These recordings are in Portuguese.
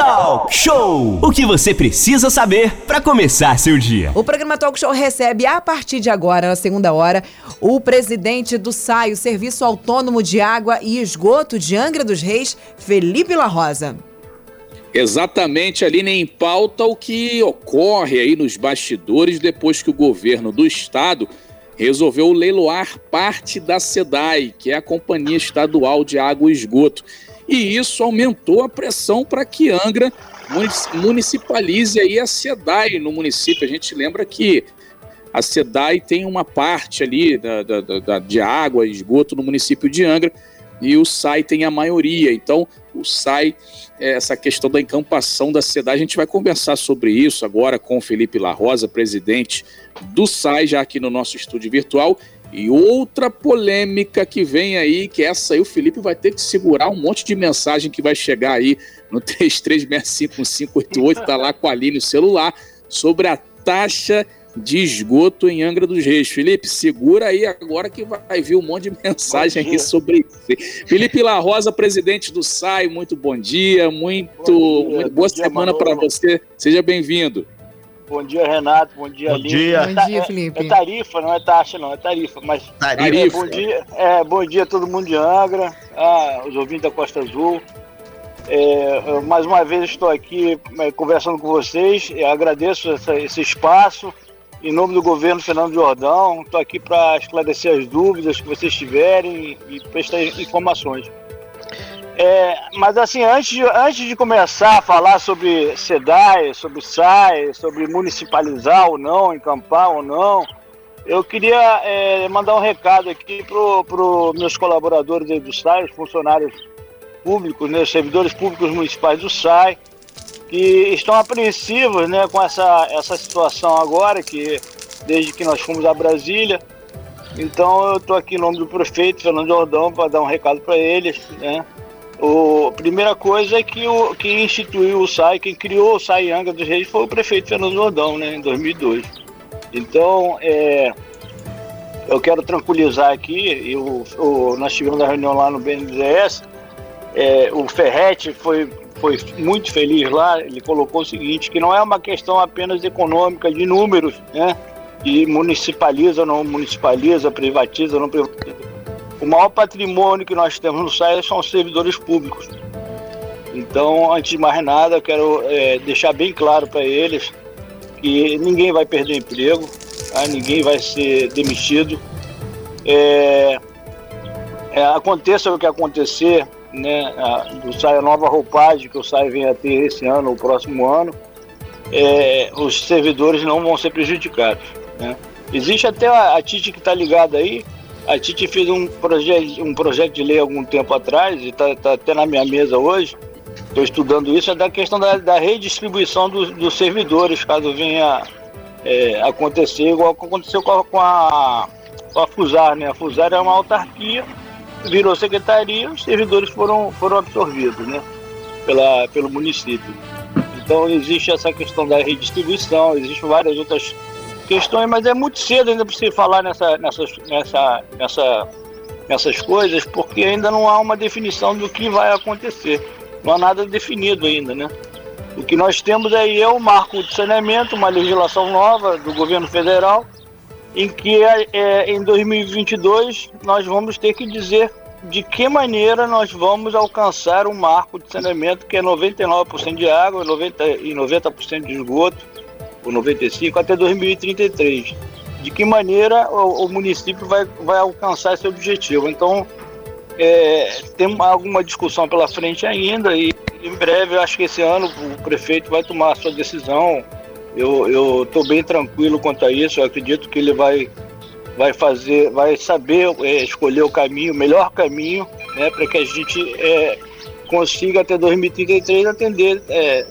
Talk Show! O que você precisa saber para começar seu dia. O programa Talk Show recebe a partir de agora, na segunda hora, o presidente do SAI, o Serviço Autônomo de Água e Esgoto de Angra dos Reis, Felipe La Rosa. Exatamente, ali em pauta o que ocorre aí nos bastidores depois que o governo do estado resolveu leiloar parte da SEDAI, que é a Companhia Estadual de Água e Esgoto. E isso aumentou a pressão para que Angra municipalize aí a SEDAI no município. A gente lembra que a SEDAI tem uma parte ali da, da, da, de água e esgoto no município de Angra e o SAI tem a maioria. Então, o SAI, é, essa questão da encampação da SEDAI, a gente vai conversar sobre isso agora com o Felipe La Rosa, presidente do SAI, já aqui no nosso estúdio virtual. E outra polêmica que vem aí, que essa aí o Felipe vai ter que segurar um monte de mensagem que vai chegar aí no 33651588, tá lá com a Aline no celular, sobre a taxa de esgoto em Angra dos Reis. Felipe, segura aí agora que vai vir um monte de mensagem aqui sobre isso. Felipe La Rosa, presidente do SAI, muito bom dia, muito, bom dia, muito boa semana para você. Seja bem-vindo. Bom dia, Renato. Bom dia, Bom dia. Bom dia, Felipe. É, é, tarifa, não é taxa, não, é tarifa. Mas tarifa. É, bom dia, é, bom dia a todo mundo de Angra, ah, os ouvintes da Costa Azul. É, mais uma vez estou aqui é, conversando com vocês. agradeço essa, esse espaço. Em nome do governo Fernando Jordão, estou aqui para esclarecer as dúvidas que vocês tiverem e prestar informações. É, mas assim, antes de, antes de começar a falar sobre SEDAI, sobre SAI, sobre municipalizar ou não, encampar ou não, eu queria é, mandar um recado aqui para os meus colaboradores do SAI, os funcionários públicos, né, os servidores públicos municipais do SAI, que estão apreensivos né, com essa, essa situação agora, que desde que nós fomos a Brasília. Então eu estou aqui em nome do prefeito Fernando Jordão para dar um recado para eles, né? O, a primeira coisa é que o que instituiu o SAI, quem criou o SAI Angra dos Reis foi o prefeito Fernando Jordão, né, em 2002. Então, é, eu quero tranquilizar aqui, eu, nós tivemos a reunião lá no BNDES, é, o Ferretti foi, foi muito feliz lá, ele colocou o seguinte, que não é uma questão apenas econômica, de números, né, de municipaliza, não municipaliza, privatiza, não privatiza o maior patrimônio que nós temos no SAI são os servidores públicos. Então, antes de mais nada, eu quero é, deixar bem claro para eles que ninguém vai perder emprego, tá? ninguém vai ser demitido. É, é, aconteça o que acontecer, né, do SAI nova roupagem que o SAI vem a ter esse ano, ou próximo ano, é, os servidores não vão ser prejudicados. Né? Existe até a, a TIT que está ligada aí, a Titi fez um projeto, um projeto de lei algum tempo atrás, e está tá até na minha mesa hoje, estou estudando isso, é da questão da, da redistribuição dos, dos, servidores, caso venha é, acontecer, igual aconteceu com a, com a, com a FUSAR. Né? A FUSAR é uma autarquia, virou secretaria, os servidores foram, foram absorvidos né? Pela, pelo município. Então existe essa questão da redistribuição, existem várias outras questões, mas é muito cedo ainda para se falar nessa, nessas, nessa, nessa, nessas coisas, porque ainda não há uma definição do que vai acontecer. Não há nada definido ainda, né? O que nós temos aí é o marco de saneamento, uma legislação nova do governo federal, em que é, em 2022 nós vamos ter que dizer de que maneira nós vamos alcançar um marco de saneamento que é 99% de água 90, e 90% de esgoto o 95, até 2033. De que maneira o, o município vai, vai alcançar esse objetivo? Então, é, tem alguma discussão pela frente ainda e em breve, acho que esse ano o prefeito vai tomar a sua decisão. Eu estou bem tranquilo quanto a isso, eu acredito que ele vai, vai fazer, vai saber é, escolher o caminho, o melhor caminho, né, para que a gente é, consiga até 2033 atender é,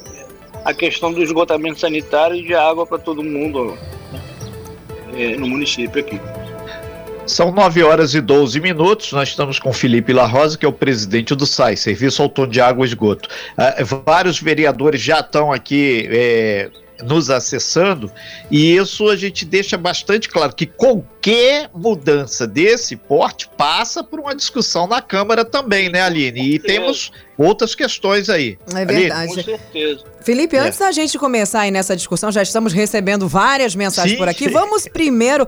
a questão do esgotamento sanitário e de água para todo mundo é, no município aqui. São 9 horas e 12 minutos. Nós estamos com Felipe La Rosa, que é o presidente do SAI, Serviço Autônomo de Água e Esgoto. Uh, vários vereadores já estão aqui. É nos acessando, e isso a gente deixa bastante claro que qualquer mudança desse porte passa por uma discussão na Câmara também, né, Aline? E temos outras questões aí. É verdade. Com certeza. Felipe, é. antes da gente começar aí nessa discussão, já estamos recebendo várias mensagens sim, por aqui. Sim. Vamos primeiro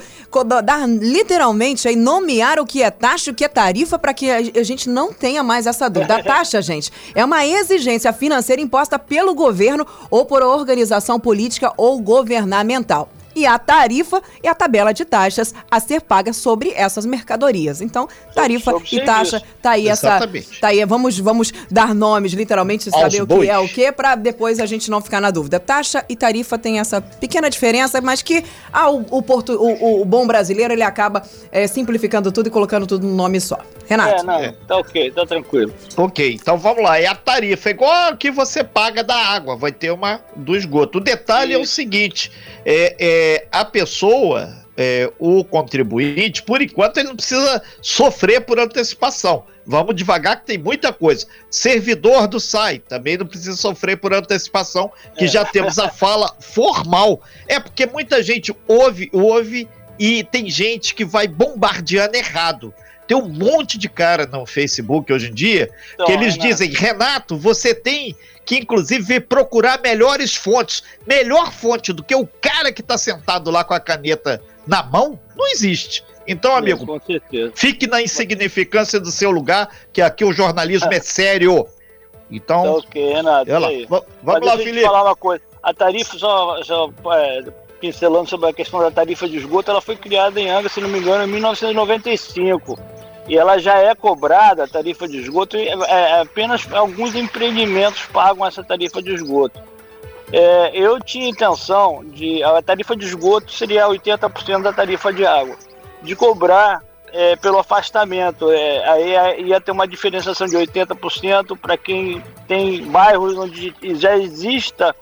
dar literalmente aí nomear o que é taxa e o que é tarifa para que a gente não tenha mais essa dúvida. A taxa, gente, é uma exigência financeira imposta pelo governo ou por organização política ou governamental e a tarifa e a tabela de taxas a ser paga sobre essas mercadorias. Então, tarifa sobre e taxa, tá aí Exatamente. essa, tá aí, vamos vamos dar nomes literalmente, saber Aos o bois. que é o que para depois a gente não ficar na dúvida. Taxa e tarifa tem essa pequena diferença, mas que ah, o, o, porto, o, o bom brasileiro ele acaba é, simplificando tudo e colocando tudo num nome só. Renato. É, não, é. tá ok, tá tranquilo. Ok, então vamos lá. É a tarifa, é igual a que você paga da água, vai ter uma do esgoto. O detalhe Sim. é o seguinte: é, é a pessoa, é, o contribuinte, por enquanto, ele não precisa sofrer por antecipação. Vamos devagar que tem muita coisa. Servidor do SAI também não precisa sofrer por antecipação, que é. já temos a fala formal. É porque muita gente ouve, ouve e tem gente que vai bombardeando errado. Tem um monte de cara no Facebook hoje em dia então, que eles Renato. dizem: Renato, você tem que inclusive procurar melhores fontes. Melhor fonte do que o cara que está sentado lá com a caneta na mão, não existe. Então, amigo, fique na insignificância do seu lugar, que aqui o jornalismo é sério. Então. Tá ok, Renato. Ela, vamos Mas lá, Felipe. falar uma coisa. A tarifa, só, só é, pincelando sobre a questão da tarifa de esgoto, ela foi criada em Angra, se não me engano, em 1995 e ela já é cobrada, a tarifa de esgoto, é, é, apenas alguns empreendimentos pagam essa tarifa de esgoto. É, eu tinha intenção de. A tarifa de esgoto seria 80% da tarifa de água, de cobrar é, pelo afastamento. É, aí ia ter uma diferenciação de 80% para quem tem bairros onde já exista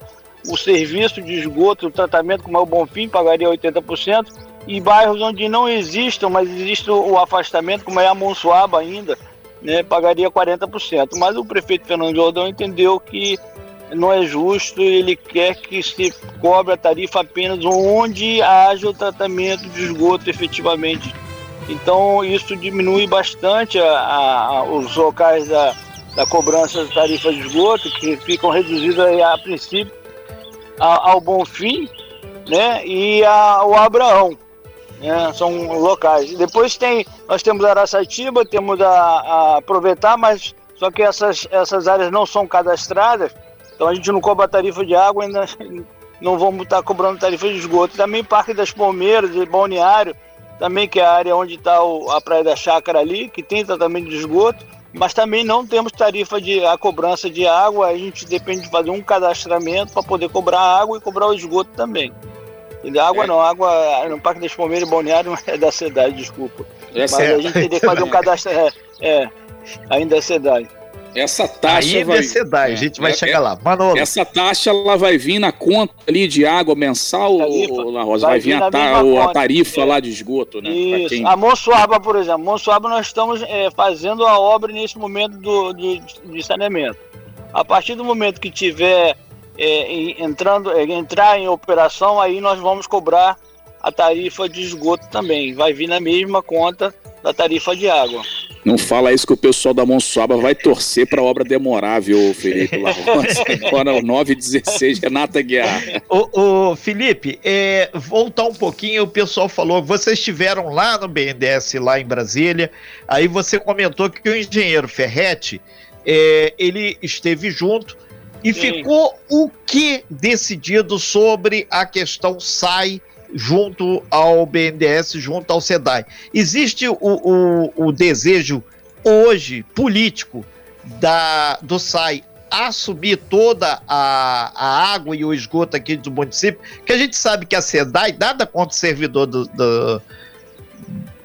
o serviço de esgoto, o tratamento, como é o Bonfim, pagaria 80% e bairros onde não existam, mas existe o afastamento, como é a Monsuaba ainda, né, pagaria 40%. Mas o prefeito Fernando Jordão entendeu que não é justo, ele quer que se cobre a tarifa apenas onde haja o tratamento de esgoto efetivamente. Então isso diminui bastante a, a, os locais da, da cobrança da tarifa de esgoto, que ficam reduzidos a, a princípio ao Bonfim né, e ao Abraão né? são locais. Depois tem, nós temos Araçatiba, temos a, a aproveitar, mas só que essas, essas áreas não são cadastradas, então a gente não cobra tarifa de água, ainda não vamos estar cobrando tarifa de esgoto. Também Parque das Palmeiras e Balneário, também que é a área onde está a Praia da Chácara ali, que tem tratamento de esgoto, mas também não temos tarifa de a cobrança de água, a gente depende de fazer um cadastramento para poder cobrar água e cobrar o esgoto também. Água é. não, água no Parque das Palmeiras e Balneário é da cidade, desculpa. É Mas certo. a gente teria que fazer um cadastro. É, é ainda é cidade. Essa taxa Ainda vai... é cidade, a gente vai é, chegar é, lá. Manolo. Essa taxa ela vai vir na conta ali de água mensal, ou, na Rosa? Vai, vai vir, a, ta... a, tarifa é. lá de esgoto, né? Isso. Quem... A Monsuaba, por exemplo. Monsuaba nós estamos é, fazendo a obra nesse momento do, de, de saneamento. A partir do momento que tiver é, entrando, é, entrar em operação, aí nós vamos cobrar a tarifa de esgoto também. Vai vir na mesma conta da tarifa de água. Não fala isso que o pessoal da Monsuaba vai torcer para a obra demorar, viu, Felipe Agora 9 16 Renata Guiar. Ô, ô Felipe, é, voltar um pouquinho, o pessoal falou, vocês estiveram lá no BNDES, lá em Brasília, aí você comentou que o engenheiro Ferretti, é, ele esteve junto, e Sim. ficou o que decidido sobre a questão SAI junto ao BNDES, junto ao SEDAI? Existe o, o, o desejo hoje político da, do SAI assumir toda a, a água e o esgoto aqui do município, que a gente sabe que a SEDAI, nada contra o servidor do, do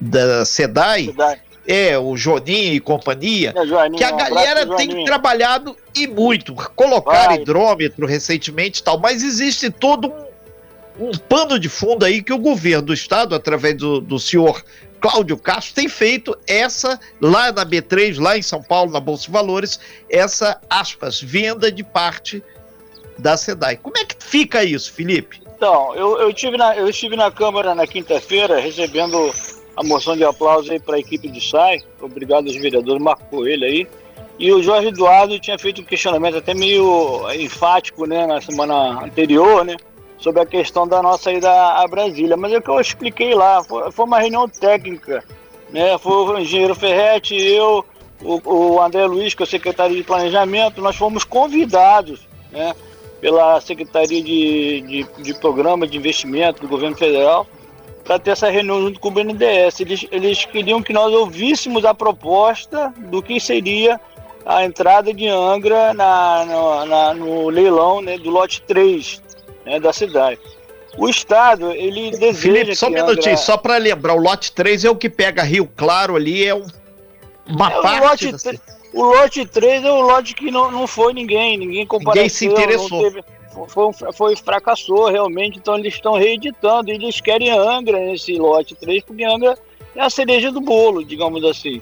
da SEDAI, SEDAI, é, o Joninho e companhia, é, Joaninho, que a galera um tem trabalhado e muito. Colocar Vai. hidrômetro recentemente e tal, mas existe todo um, um, pano de fundo aí que o governo do estado, através do, do senhor Cláudio Castro, tem feito essa, lá na B3, lá em São Paulo, na Bolsa de Valores, essa, aspas, venda de parte da SEDAI. Como é que fica isso, Felipe? Então, eu, eu, estive, na, eu estive na Câmara na quinta-feira recebendo a moção de aplauso aí para a equipe de SAI. Obrigado aos vereadores, Marco ele aí. E o Jorge Eduardo tinha feito um questionamento até meio enfático né, na semana anterior, né? Sobre a questão da nossa ida a Brasília. Mas é o que eu expliquei lá, foi, foi uma reunião técnica. Né? Foi o engenheiro Ferretti, eu, o, o André Luiz, que é o secretário de Planejamento, nós fomos convidados né, pela Secretaria de, de, de Programa de Investimento do Governo Federal para ter essa reunião junto com o BNDES. Eles, eles queriam que nós ouvíssemos a proposta do que seria a entrada de Angra na, no, na, no leilão né, do lote 3 né, da cidade. O Estado, ele deseja. Felipe, só um minutinho, Angra... só para lembrar: o lote 3 é o que pega Rio Claro ali, é um, uma é, parte. O lote, da... o lote 3 é o lote que não, não foi ninguém, ninguém compareceu. Ninguém se interessou. Teve, foi, foi, fracassou realmente, então eles estão reeditando. Eles querem Angra nesse lote 3, porque Angra é a cereja do bolo, digamos assim.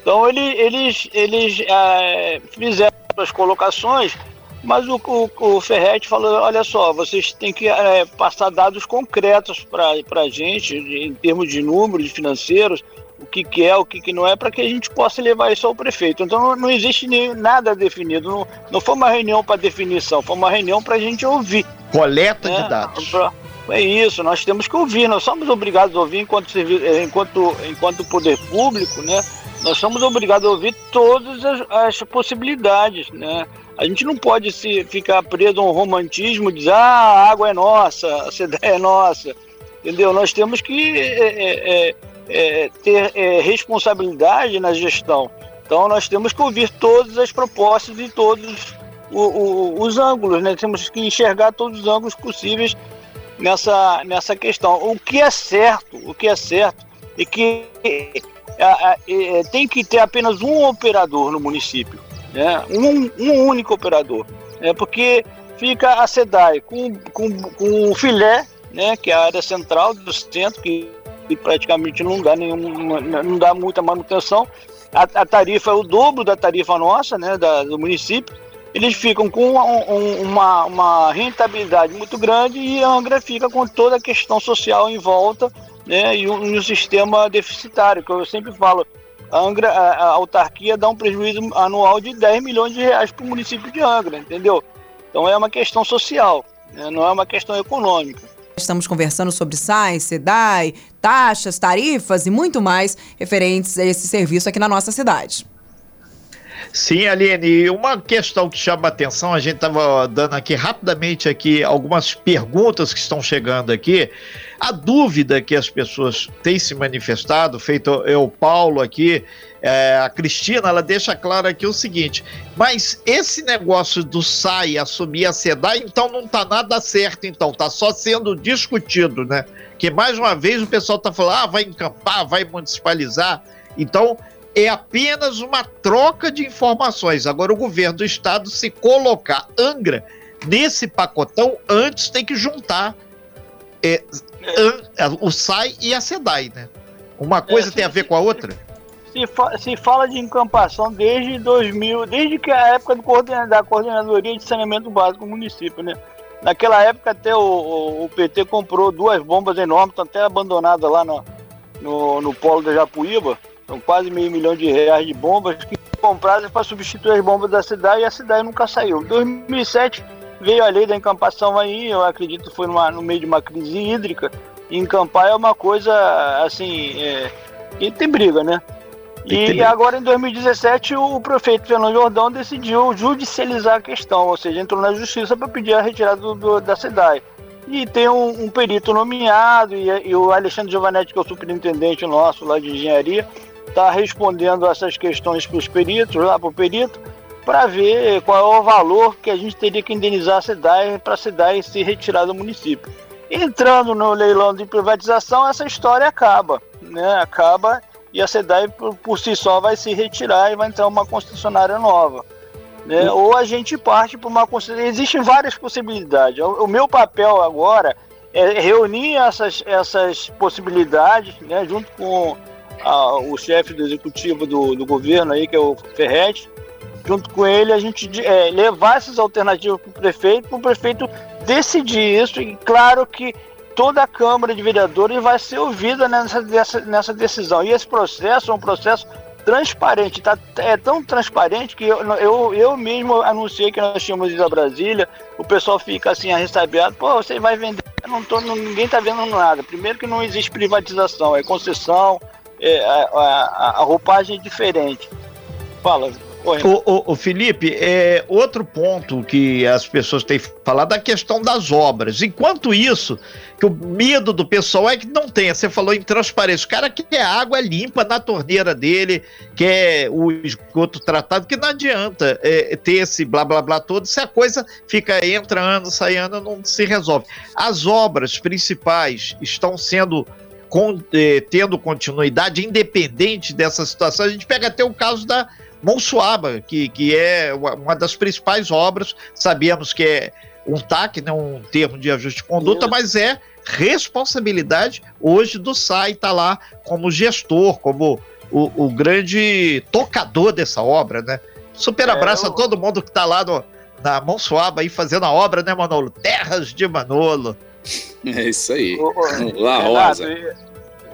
Então ele, eles, eles é, fizeram as colocações, mas o, o, o Ferretti falou, olha só, vocês têm que é, passar dados concretos para a gente, em termos de números financeiros, o que, que é, o que, que não é, para que a gente possa levar isso ao prefeito. Então não, existe nem, nada definido, não, não foi uma reunião para definição, foi uma reunião para a gente ouvir. Coleta né? de dados. Pra, é isso, nós temos que ouvir, nós somos obrigados a ouvir enquanto, enquanto, enquanto poder público, né? nós somos obrigados a ouvir todas as, as, possibilidades, né? A gente não pode se ficar preso a um romantismo dizer, ah, a água é nossa, a cidade é nossa, entendeu? Nós temos que é, é, é, ter é, responsabilidade na gestão. Então nós temos que ouvir todas as propostas e todos o, o, os ângulos, né? Temos que enxergar todos os ângulos possíveis nessa, nessa questão. O que é certo, o que é certo é que é, é, tem que ter apenas um operador no município, né? um, um único operador, né? porque fica a SEDAI com, com, com o filé, né? que é a área central do centro, que, que praticamente não dá, nenhum, não dá muita manutenção, a, a, tarifa é o dobro da tarifa nossa, né? Da, do município, eles ficam com um, uma, uma rentabilidade muito grande e a Angra fica com toda a questão social em volta né, e, um, um sistema deficitário, que eu sempre falo. A, Angra, a, a, autarquia dá um prejuízo anual de 10 milhões de reais para o município de Angra, entendeu? Então é uma questão social, né, não é uma questão econômica. Estamos conversando sobre SAI, SEDAI, taxas, tarifas e muito mais referentes a esse serviço aqui na nossa cidade. Sim, Aline, uma questão que chama atenção, a gente estava dando aqui rapidamente aqui algumas perguntas que estão chegando aqui. A dúvida que as pessoas têm se manifestado, feito eu, Paulo aqui, é, a Cristina, ela deixa claro aqui o seguinte: mas esse negócio do SAI assumir a SEDAI, então não está nada certo, então, está só sendo discutido, né? Que mais uma vez o pessoal está falando, ah, vai encampar, vai municipalizar. Então, é apenas uma troca de informações. Agora, o governo do estado, se colocar Angra nesse pacotão, antes tem que juntar é, an, o SAI e a SEDAI, né? Uma coisa é, tem a ver com a outra? Se, fa se, fala de encampação desde 2000, desde que a época do coorden da Coordenadoria de Saneamento Básico do município, né? Naquela época até o, o, o PT comprou duas bombas enormes, estão até abandonadas lá no, no, no polo da Japuíba são quase meio milhão de reais de bombas que compradas para substituir as bombas da cidade e a cidade nunca saiu. Em 2007 veio a lei da encampação aí, eu acredito que foi numa, no meio de uma crise hídrica. E encampar é uma coisa assim, é, que tem briga, né? E agora em 2017 o prefeito Fernando Jordão decidiu judicializar a questão, ou seja, entrou na justiça para pedir a retirada do, do, da SEDAI. E tem um, um perito nomeado, e, e, o Alexandre Giovanetti, que é o superintendente nosso lá de engenharia, está respondendo essas questões para os peritos, lá para o perito, para ver qual é o valor que a gente teria que indenizar a cidade para a cidade se retirar do município. Entrando no leilão de privatização, essa história acaba, né? Acaba e a SEDAI por, por si só vai se retirar e vai entrar uma concessionária nova. Né? Ou a gente parte para uma concessionária. Existem várias possibilidades. O, o, meu papel agora é reunir essas, essas possibilidades, né? junto com a, o chefe do executivo do, do governo aí, que é o Ferretti, junto com ele, a gente é, levar essas alternativas para o prefeito, para o prefeito decidir isso, e claro que toda a Câmara de Vereadores vai ser ouvida nessa, nessa, nessa decisão. E esse processo é um processo transparente, tá, é tão transparente que eu, eu, eu mesmo anunciei que nós tínhamos ido a Brasília, o pessoal fica assim arrestabiado, pô, você vai vender, eu não tô, ninguém tá vendo nada. Primeiro que não existe privatização, é concessão, é, a, a, a roupagem é diferente. Fala, o, o, o, Felipe, é outro ponto que as pessoas têm falado da questão das obras. Enquanto isso, que o medo do pessoal é que não tenha. Você falou em transparência. O cara quer água limpa na torneira dele, quer o esgoto tratado, que não adianta é, ter esse blá blá blá todo se a coisa fica entra ano, sai ano, não se resolve. As obras principais estão sendo eh, tendo continuidade independente dessa situação. A gente pega até o caso da Monsuaba, que, que é uma das principais obras, sabemos que é um TAC, né, um termo de ajuste de conduta, mas é responsabilidade hoje do SAI estar tá lá como gestor, como o, o, grande tocador dessa obra, né? Super é, abraço é, eu... a todo mundo que está lá no, na Monsuaba aí fazendo a obra, né, Manolo? Terras de Manolo. É isso aí. Ô, ô, lá, Rosa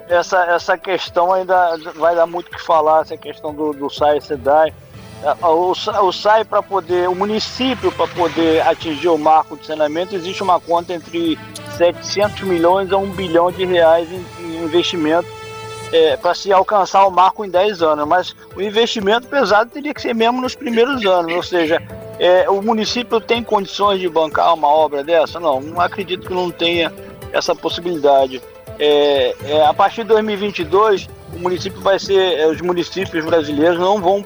essa, essa questão ainda vai dar muito o que falar, essa questão do, do SAI e SEDAI. É, o, o SAI, para poder, o município, para poder atingir o marco de saneamento, existe uma conta entre 700 milhões a 1 bilhão de reais em, em investimento é, para se alcançar o marco em 10 anos. Mas o investimento pesado teria que ser mesmo nos primeiros anos, ou seja, é, o município tem condições de bancar uma obra dessa? Não, não acredito que não tenha essa possibilidade. É, é, a partir de 2022, o município vai ser, é, os municípios brasileiros não vão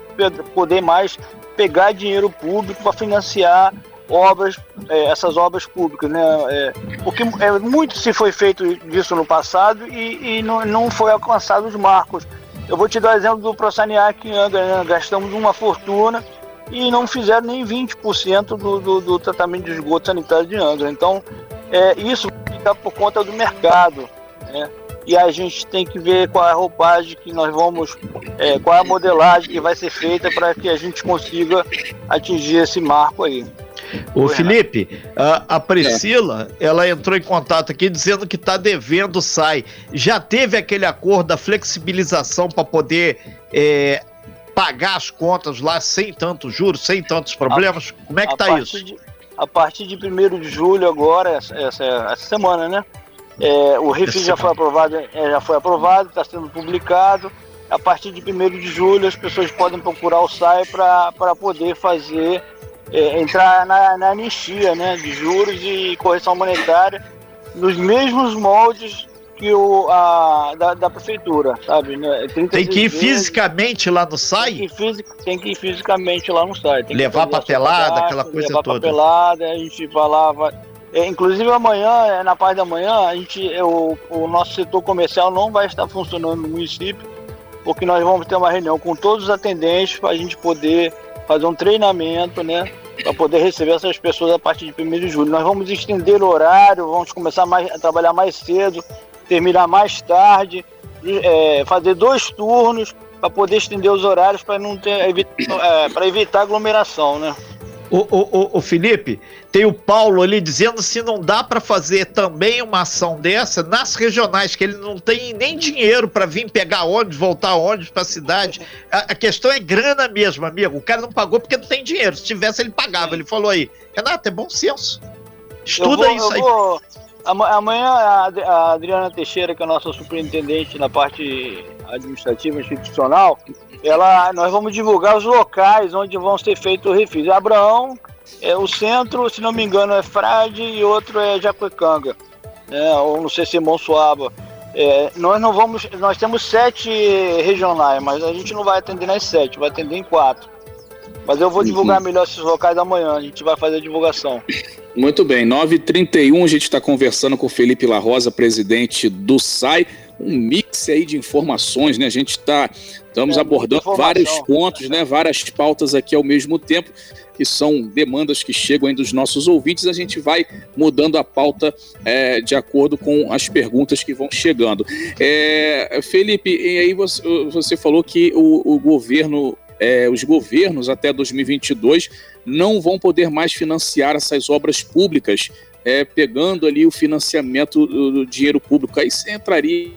poder mais pegar dinheiro público para financiar obras, é, essas obras públicas, né? É, porque é, muito se foi feito disso no passado e, e não, não foi alcançado os marcos. Eu vou te dar o exemplo do Prosaneac em Angra, né? gastamos uma fortuna e não fizeram nem 20% do, do, do tratamento de esgoto sanitário de Angra. Então, é, isso fica por conta do mercado né? E a gente tem que ver qual é a roupagem que nós vamos, é, qual é a modelagem que vai ser feita para que a gente consiga atingir esse marco aí. O Felipe, a, a Priscila, é. ela entrou em contato aqui dizendo que está devendo SAI. Já teve aquele acordo da flexibilização para poder é, pagar as contas lá sem tantos juros, sem tantos problemas? A, Como é que está isso? De, a partir de 1 de julho agora, essa, essa, essa semana, né? É, o refis já foi aprovado, é, já foi aprovado, está sendo publicado. A partir de 1 de julho as pessoas podem procurar o SAI para poder fazer, é, entrar na, na anistia né, de juros e correção monetária nos mesmos moldes que o, a, da, da prefeitura, sabe? Né? Tem que ir vezes, fisicamente lá no SAI? Tem que ir, tem que ir fisicamente lá no SAI. levar papelada, aquela coisa levar toda. Levar papelada, a gente vai é, inclusive amanhã, é, na parte da manhã, a gente, o, o nosso setor comercial não vai estar funcionando no município, porque nós vamos ter uma reunião com todos os atendentes para a gente poder fazer um treinamento, né? Para poder receber essas pessoas a partir de 1 de julho. Nós vamos estender o horário, vamos começar mais, a trabalhar mais cedo, terminar mais tarde, é, fazer dois turnos para poder estender os horários para não ter é, para evitar aglomeração, né? O, o, o, Felipe, tem o Paulo ali dizendo se não dá para fazer também uma ação dessa nas regionais, que ele não tem nem dinheiro para vir pegar ônibus, voltar ônibus para a cidade. A questão é grana mesmo, amigo. O cara não pagou porque não tem dinheiro. Se tivesse, ele pagava. Ele falou aí. Renato, é bom senso. Estuda vou, isso aí. Vou... Amanhã a Adriana Teixeira, que é a nossa superintendente na parte administrativa institucional, ela, nós vamos divulgar os locais onde vão ser feitos o refis. Abraão, é, o centro, se não me engano, é Frade e outro é Jacuecanga, né, ou não sei se é Monsuaba. É, nós não vamos, nós temos sete regionais, mas a gente não vai atender nas sete, vai atender em quatro. Mas eu vou divulgar melhor esses locais amanhã, a gente vai fazer a divulgação. Muito bem, 9h31 a gente está conversando com o Felipe La Rosa, presidente do SAI um mix aí de informações, né? A gente está estamos é, abordando vários pontos, né? Várias pautas aqui ao mesmo tempo, que são demandas que chegam aí dos nossos ouvintes. A gente vai mudando a pauta é, de acordo com as perguntas que vão chegando. É, Felipe, e aí você, você falou que o, o governo é, os governos até 2022 não vão poder mais financiar essas obras públicas, é, pegando ali o financiamento do, dinheiro público. Aí você entraria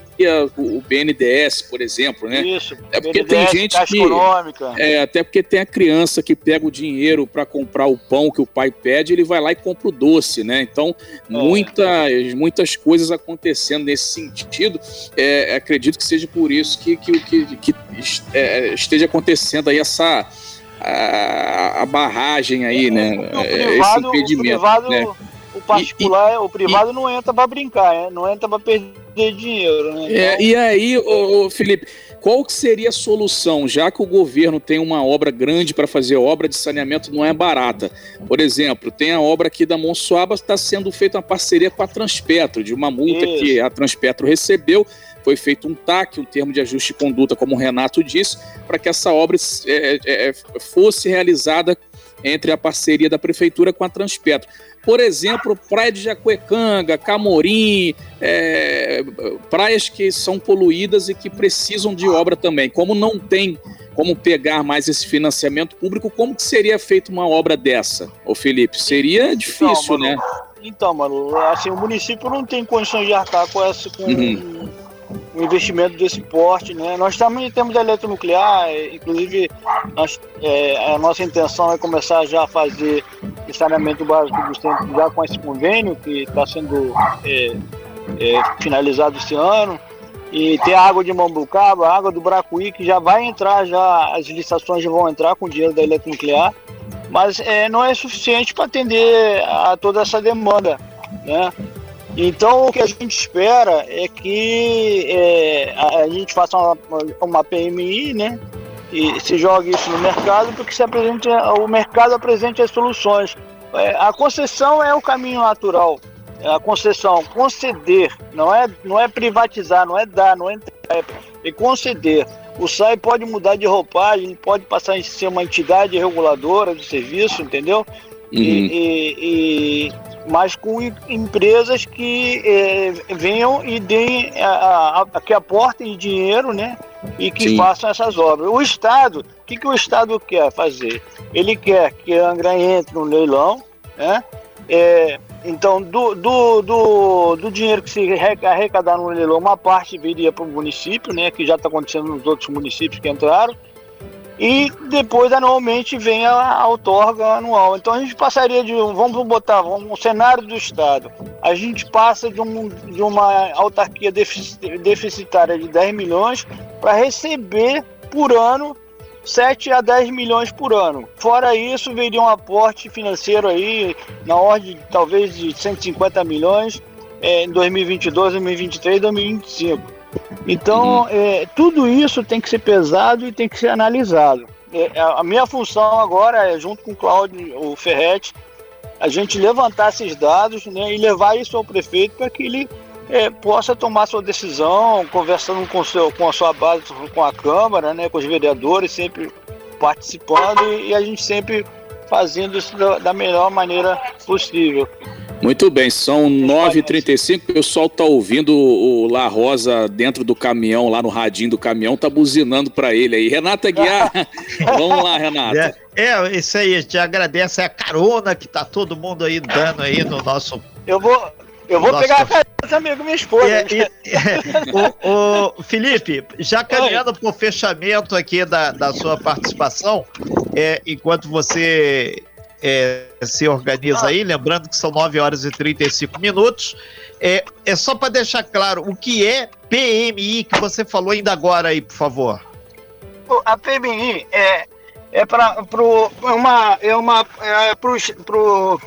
o BNDES, por exemplo, né? Isso, é porque BNDES, tem gente que econômica. é até porque tem a criança que pega o dinheiro para comprar o pão que o pai pede, ele vai lá e compra o doce, né? Então, é. muitas muitas coisas acontecendo nesse sentido. É, acredito que seja por isso que que, que, que é, esteja acontecendo aí essa a, a barragem aí, né? O privado, Esse impedimento, o privado, né? O particular, e, o privado e, não entra para brincar, né? não entra para perder dinheiro, né? É, então... e aí, ô, ô, Felipe, qual que seria a solução, já que o governo tem uma obra grande para fazer, obra de saneamento não é barata. Por exemplo, tem a obra aqui da Monsuaba, está sendo feita uma parceria com a Transpetro, de uma multa Isso. que a Transpetro recebeu foi feito um TAC, um termo de ajuste de conduta, como o Renato disse, para que essa obra é, é, é, fosse realizada entre a parceria da prefeitura com a Transpetro. Por exemplo, Praia de Jacuecanga, Camorim, é, praias que são poluídas e que precisam de obra também. Como não tem como pegar mais esse financiamento público, como que seria feita uma obra dessa, ô Felipe? Seria difícil, então, né? Então, mano, assim, o município não tem condições de arcar com essa, com, uhum um investimento desse porte. Né? Nós também temos eletronuclear, é, inclusive nós, é, a nossa intenção é começar já a fazer o saneamento básico dos tempos já com esse convênio que está sendo é, é, finalizado esse ano. E tem a água de Mambucaba, a água do Bracuí, que já vai entrar, já as licitações já vão entrar com o dinheiro da eletronuclear, mas é, não é suficiente para atender a toda essa demanda. Né? Então, o que a gente espera é que é, a, gente faça uma, uma PMI, né? E se jogue isso no mercado, porque se apresente, o mercado apresente as soluções. É, a concessão é o caminho natural. É a concessão, conceder, não é, não é privatizar, não é dar, não é, é conceder. O SAI pode mudar de roupagem, pode passar a ser uma entidade reguladora do serviço, entendeu? Uhum. E, e, e mas com empresas que é, venham e deem a, a, que aportem dinheiro, né? E que Sim. façam essas obras. O Estado, o que, que o Estado quer fazer? Ele quer que a Angra entre no leilão, né? É, então, do, do, do, do, dinheiro que se arrecadar no leilão, uma parte viria para o município, né? Que já está acontecendo nos outros municípios que entraram e depois anualmente vem a, a outorga anual. Então a gente passaria de, vamos botar, um cenário do Estado, a gente passa de, um, de uma autarquia deficitária de 10 milhões para receber por ano 7 a 10 milhões por ano. Fora isso, veria um aporte financeiro aí na ordem talvez de 150 milhões é, em 2022, 2023, 2025. Então, uhum. é, tudo isso tem que ser pesado e tem que ser analisado. É, é, a minha função agora é, junto com o Cláudio, o Ferretti, a gente levantar esses dados né, e levar isso ao prefeito para que ele é, possa tomar sua decisão, conversando com, seu, com a sua base, com a Câmara, né, com os vereadores, sempre participando e, e a gente sempre fazendo isso da, da melhor maneira possível. Muito bem, são 9h35, o pessoal tá ouvindo o La Rosa dentro do caminhão, lá no radinho do caminhão, tá buzinando para ele aí. Renata Guiar, vamos lá, Renata. É, é, isso aí, a gente agradece a carona que tá todo mundo aí dando aí no nosso... Eu vou, eu vou Nossa. pegar a também com minha esposa. É, é, o, o, Felipe, já caminhando para o fechamento aqui da, da sua participação, é, enquanto você se organiza aí, lembrando que são 9 horas e 35 minutos. É, é só para deixar claro o que é PMI que você falou ainda agora aí, por favor. A PMI é, é para uma é uma é pro, pro,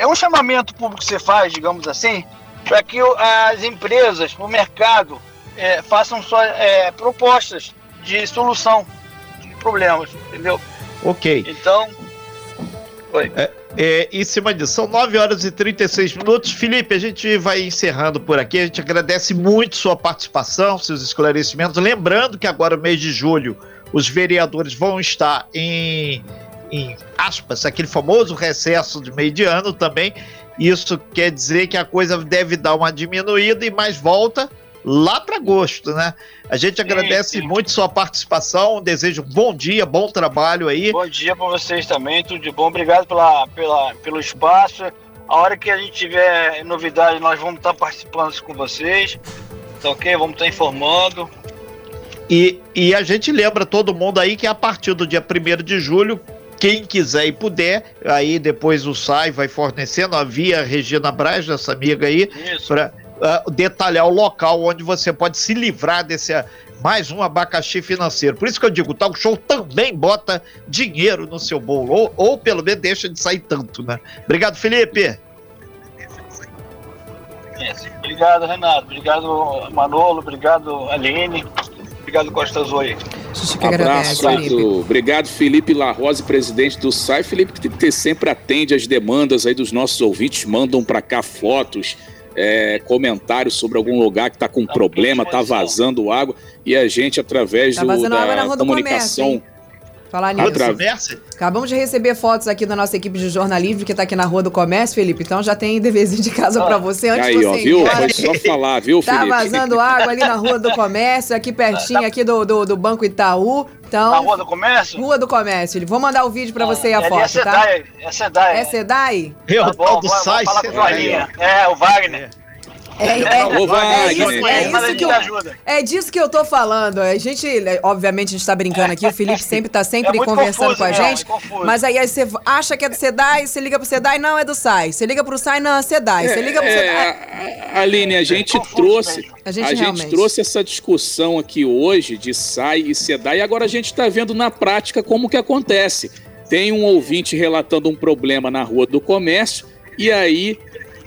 é um chamamento público que você faz, digamos assim, para que as empresas, o mercado é, façam só é, propostas de solução de problemas, entendeu? Ok. Então Oi. É, é, em cima disso, são 9 horas e 36 minutos. Felipe, a gente vai encerrando por aqui. A gente agradece muito sua participação, seus esclarecimentos. Lembrando que agora, mês de julho, os vereadores vão estar em, em aspas, aquele famoso recesso de meio de ano também. Isso quer dizer que a coisa deve dar uma diminuída e mais volta lá para agosto, né? A gente agradece sim, sim. muito sua participação, desejo bom dia, bom trabalho aí. Bom dia para vocês também, tudo de bom. Obrigado pela, pela, pelo espaço. A hora que a gente tiver novidade, nós vamos estar participando com vocês. Tá ok? Vamos estar informando. E, e a gente lembra todo mundo aí que a partir do dia 1 de julho, quem quiser e puder, aí depois o SAI vai fornecendo a via Regina Braz, essa amiga aí, para uh, ah, detalhar o local onde você pode se livrar desse mais um abacaxi financeiro. Por isso que eu digo, o talk show também bota dinheiro no seu bolo, ou, ou pelo menos deixa de sair tanto, né? Obrigado, Felipe. Obrigado, Renato. Obrigado, Manolo. Obrigado, Aline. Obrigado, Costa Azul aí. Abraço, Felipe. Obrigado, Felipe Larrose, presidente do SAI. Felipe, que sempre atende as demandas aí dos nossos ouvintes, mandam para cá fotos, é, comentários sobre algum lugar que está com tá problema, está vazando água, e a gente, através tá do, da comunicação. Comércio, Falar nisso. Acabamos de receber fotos aqui da nossa equipe de jornalismo que está aqui na Rua do Comércio, Felipe. Então já tem deverzinho de casa para você antes aí, de você ó, viu? Foi só falar, viu, tá Felipe? Tá vazando água ali na Rua do Comércio, aqui pertinho aqui do, do, do Banco Itaú. Então, na Rua do Comércio? Rua do Comércio. Vou mandar o vídeo para você e a é foto, é Sedai, tá? É Sedai. É Sedai? É o tal do Sai, É, o Wagner. É, é, é, isso, é, isso que eu, é disso que eu tô falando. A gente, obviamente, a gente tá brincando aqui, o Felipe sempre tá sempre é conversando confuso, com a gente. Mas aí, aí você acha que é do SEDAI, você liga pro SEDAI, não é do SAI. Você liga pro SAI, não é SEDAI. Você liga pro é, SEDAI. Aline, a gente trouxe. A gente, a gente trouxe essa discussão aqui hoje de SAI e SEDAI, e agora a gente tá vendo na prática como que acontece. Tem um ouvinte relatando um problema na rua do comércio, e aí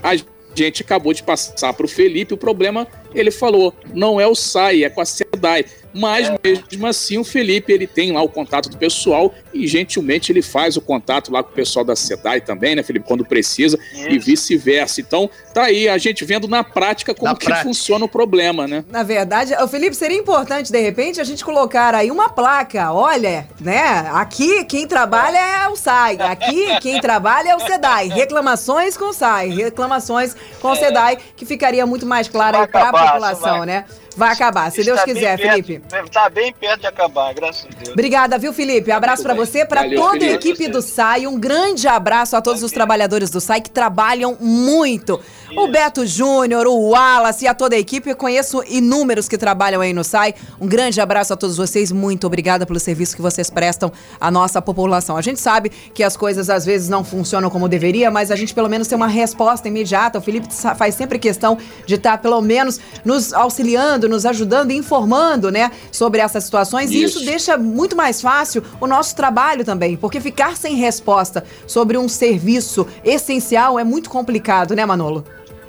a gente acabou de passar para o Felipe o problema ele falou, não é o SAI, é com a SEDAI. Mas é. mesmo assim o Felipe ele tem lá o contato do pessoal e gentilmente ele faz o contato lá com o pessoal da SEDAI também, né, Felipe, quando precisa Isso. e vice-versa. Então, tá aí a gente vendo na prática como na que prática. funciona o problema, né? Na verdade, o Felipe seria importante de repente a gente colocar aí uma placa, olha, né? Aqui quem trabalha é o SAI, aqui quem trabalha é o SEDAI. Reclamações com o SAI, reclamações com o SEDAI, que ficaria muito mais claro para população, vai, né? Vai acabar, se Deus quiser, Felipe. Está bem perto de acabar, graças a Deus. Obrigada, viu, Felipe? Abraço para você, para toda Felipe. a equipe do SAI. Um grande abraço a todos os trabalhadores do SAI que trabalham muito. Isso. O Beto Júnior, o Wallace e a toda a equipe. Eu conheço inúmeros que trabalham aí no SAI. Um grande abraço a todos vocês. Muito obrigada pelo serviço que vocês prestam à nossa população. A gente sabe que as coisas às vezes não funcionam como deveria, mas a gente pelo menos tem uma resposta imediata. O Felipe faz sempre questão de estar pelo menos nos auxiliando, nos ajudando e informando, né, sobre essas situações. Isso. E isso deixa muito mais fácil o nosso trabalho também, porque ficar sem resposta sobre um serviço essencial é muito complicado, né, Manolo?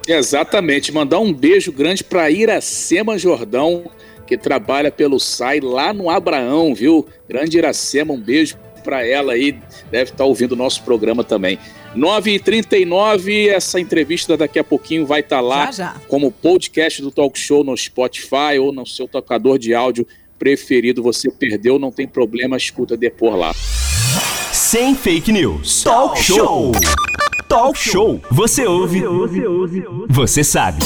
Exatamente. Mandar um beijo grande para Iracema Jordão, que trabalha pelo SAI lá no Abraão, viu? Grande Iracema, um beijo para ela aí, deve estar tá ouvindo o nosso programa também. 9h39, essa entrevista daqui a pouquinho vai estar tá lá já, já. como podcast do Talk Show no Spotify ou no seu tocador de áudio preferido. Você perdeu, não tem problema, escuta depois lá. Sem fake news. Talk Show. Talk Show. Você ouve. Você sabe.